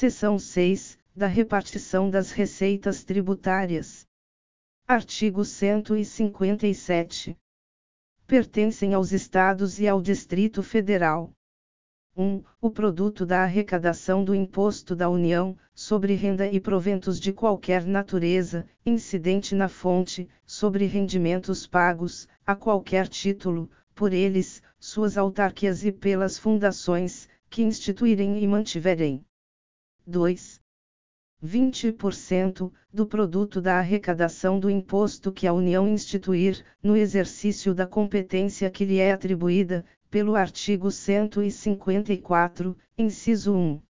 Seção 6, da repartição das receitas tributárias. Artigo 157. Pertencem aos Estados e ao Distrito Federal. 1. O produto da arrecadação do Imposto da União, sobre renda e proventos de qualquer natureza, incidente na fonte, sobre rendimentos pagos, a qualquer título, por eles, suas autarquias e pelas fundações, que instituírem e mantiverem. 2. 20% do produto da arrecadação do imposto que a União instituir, no exercício da competência que lhe é atribuída, pelo artigo 154, inciso 1.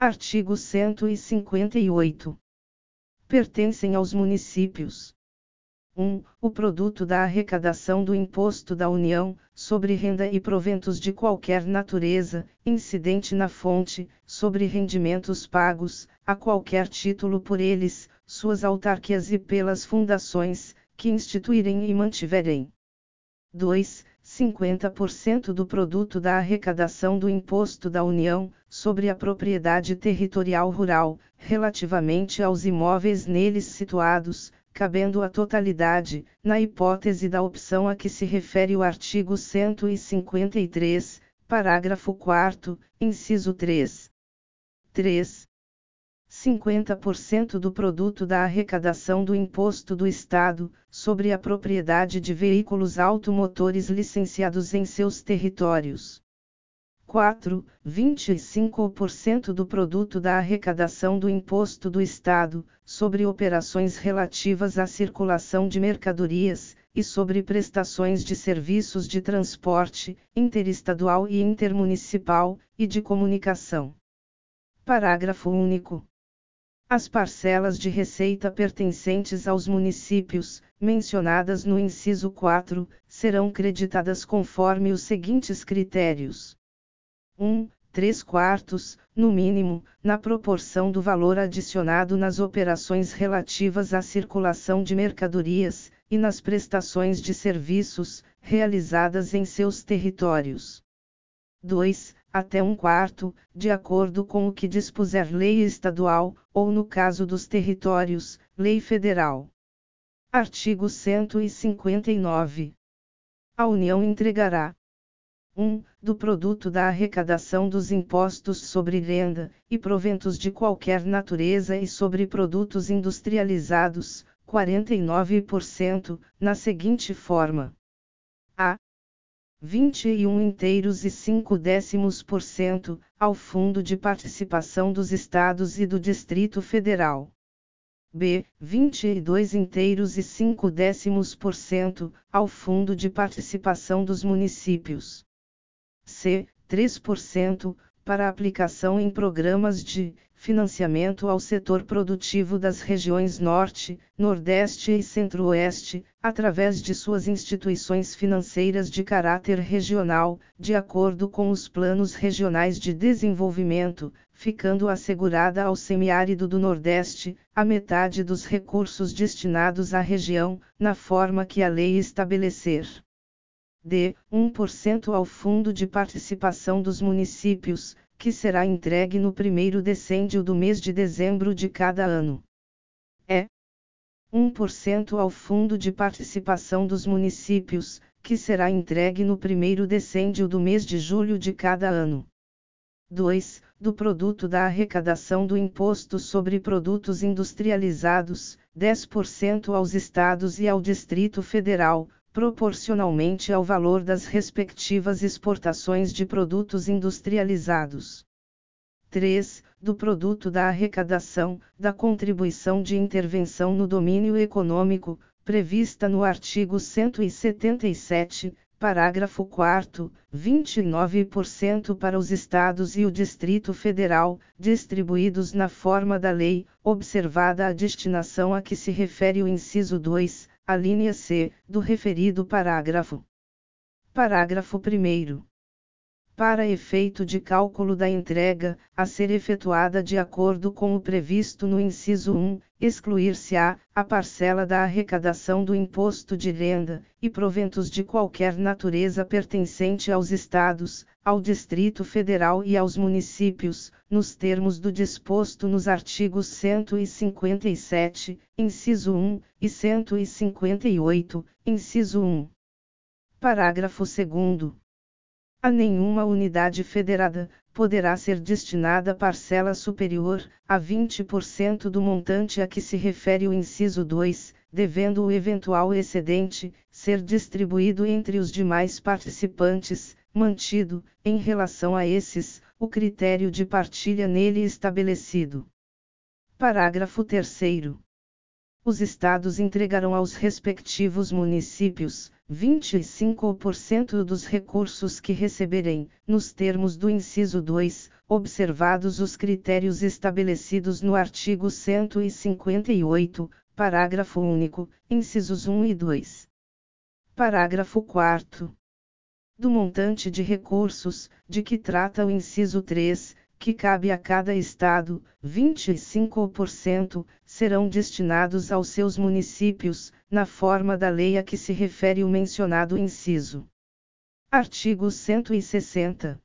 Artigo 158. Pertencem aos municípios. 1. O produto da arrecadação do Imposto da União, sobre renda e proventos de qualquer natureza, incidente na fonte, sobre rendimentos pagos, a qualquer título por eles, suas autarquias e pelas fundações, que instituírem e mantiverem. 2. 50% do produto da arrecadação do Imposto da União, sobre a propriedade territorial rural, relativamente aos imóveis neles situados, cabendo a totalidade, na hipótese da opção a que se refere o artigo 153, parágrafo 4, inciso 3. 3. 50% do produto da arrecadação do Imposto do Estado, sobre a propriedade de veículos automotores licenciados em seus territórios. 4. 25% do produto da arrecadação do Imposto do Estado, sobre operações relativas à circulação de mercadorias, e sobre prestações de serviços de transporte, interestadual e intermunicipal, e de comunicação. Parágrafo único. As parcelas de receita pertencentes aos municípios, mencionadas no inciso 4, serão creditadas conforme os seguintes critérios 1. 3 quartos, no mínimo, na proporção do valor adicionado nas operações relativas à circulação de mercadorias, e nas prestações de serviços, realizadas em seus territórios. 2. Até um quarto, de acordo com o que dispuser lei estadual, ou no caso dos territórios, lei federal. Artigo 159. A União entregará, 1. Do produto da arrecadação dos impostos sobre renda, e proventos de qualquer natureza e sobre produtos industrializados, 49%, na seguinte forma: A. 21 inteiros e 5 décimos por cento, ao Fundo de Participação dos Estados e do Distrito Federal. B. 22 inteiros e 5 décimos por cento, ao Fundo de Participação dos Municípios c. 3%, para aplicação em programas de financiamento ao setor produtivo das regiões Norte, Nordeste e Centro-Oeste, através de suas instituições financeiras de caráter regional, de acordo com os planos regionais de desenvolvimento, ficando assegurada ao semiárido do Nordeste, a metade dos recursos destinados à região, na forma que a lei estabelecer d. 1% ao Fundo de Participação dos Municípios, que será entregue no primeiro decêndio do mês de dezembro de cada ano. E. 1% ao Fundo de Participação dos Municípios, que será entregue no primeiro decêndio do mês de julho de cada ano. 2. Do produto da arrecadação do Imposto sobre Produtos Industrializados, 10% aos Estados e ao Distrito Federal, proporcionalmente ao valor das respectivas exportações de produtos industrializados. 3. Do produto da arrecadação, da contribuição de intervenção no domínio econômico, prevista no artigo 177, parágrafo 4, 29% para os Estados e o Distrito Federal, distribuídos na forma da lei, observada a destinação a que se refere o inciso 2, a linha C, do referido parágrafo. Parágrafo 1. Para efeito de cálculo da entrega, a ser efetuada de acordo com o previsto no inciso 1, excluir-se-á a parcela da arrecadação do imposto de renda e proventos de qualquer natureza pertencente aos estados, ao Distrito Federal e aos municípios, nos termos do disposto nos artigos 157, inciso 1 e 158, inciso 1. Parágrafo 2 a nenhuma unidade federada, poderá ser destinada parcela superior a 20% do montante a que se refere o inciso 2, devendo o eventual excedente ser distribuído entre os demais participantes, mantido, em relação a esses, o critério de partilha nele estabelecido. Parágrafo 3. Os estados entregarão aos respectivos municípios 25% dos recursos que receberem, nos termos do inciso 2, observados os critérios estabelecidos no artigo 158, parágrafo único, incisos 1 e 2. Parágrafo 4. Do montante de recursos, de que trata o inciso 3, que cabe a cada estado, 25% serão destinados aos seus municípios, na forma da lei a que se refere o mencionado inciso. Artigo 160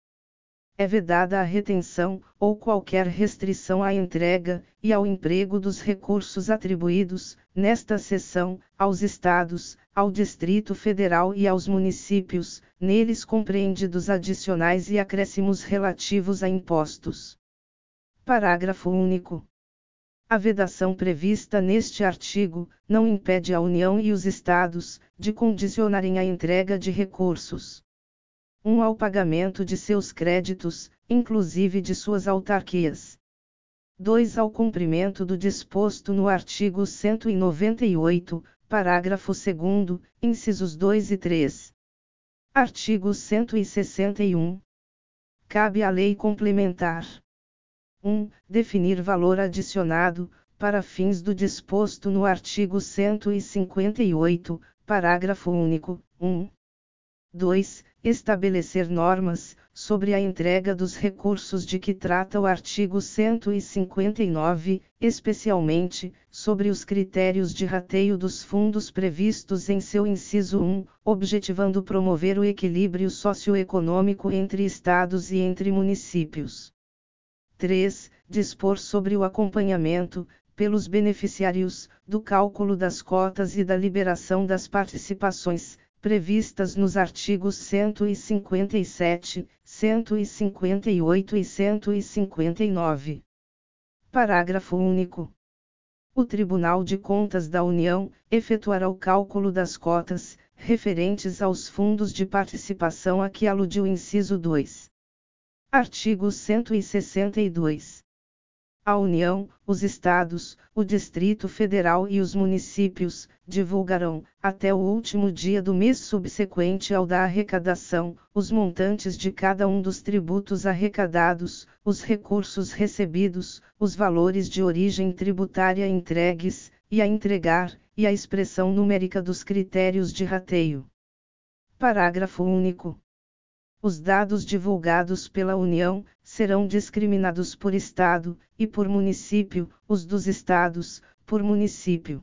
é vedada a retenção, ou qualquer restrição à entrega, e ao emprego dos recursos atribuídos, nesta seção, aos Estados, ao Distrito Federal e aos municípios, neles compreendidos adicionais e acréscimos relativos a impostos. Parágrafo único. A vedação prevista neste artigo não impede a União e os Estados de condicionarem a entrega de recursos 1. Ao pagamento de seus créditos, inclusive de suas autarquias. 2. Ao cumprimento do disposto no artigo 198, parágrafo 2, incisos 2 e 3. Artigo 161. Cabe à lei complementar. 1. Definir valor adicionado, para fins do disposto no artigo 158, parágrafo único. 1. 2 estabelecer normas sobre a entrega dos recursos de que trata o artigo 159, especialmente sobre os critérios de rateio dos fundos previstos em seu inciso 1, objetivando promover o equilíbrio socioeconômico entre estados e entre municípios. 3. Dispor sobre o acompanhamento, pelos beneficiários, do cálculo das cotas e da liberação das participações, previstas nos artigos 157, 158 e 159. Parágrafo único. O Tribunal de Contas da União efetuará o cálculo das cotas referentes aos fundos de participação a que aludiu o inciso 2. Artigo 162. A União, os Estados, o Distrito Federal e os municípios divulgarão, até o último dia do mês subsequente ao da arrecadação, os montantes de cada um dos tributos arrecadados, os recursos recebidos, os valores de origem tributária entregues, e a entregar, e a expressão numérica dos critérios de rateio. Parágrafo único. Os dados divulgados pela União serão discriminados por Estado, e por município, os dos Estados, por município.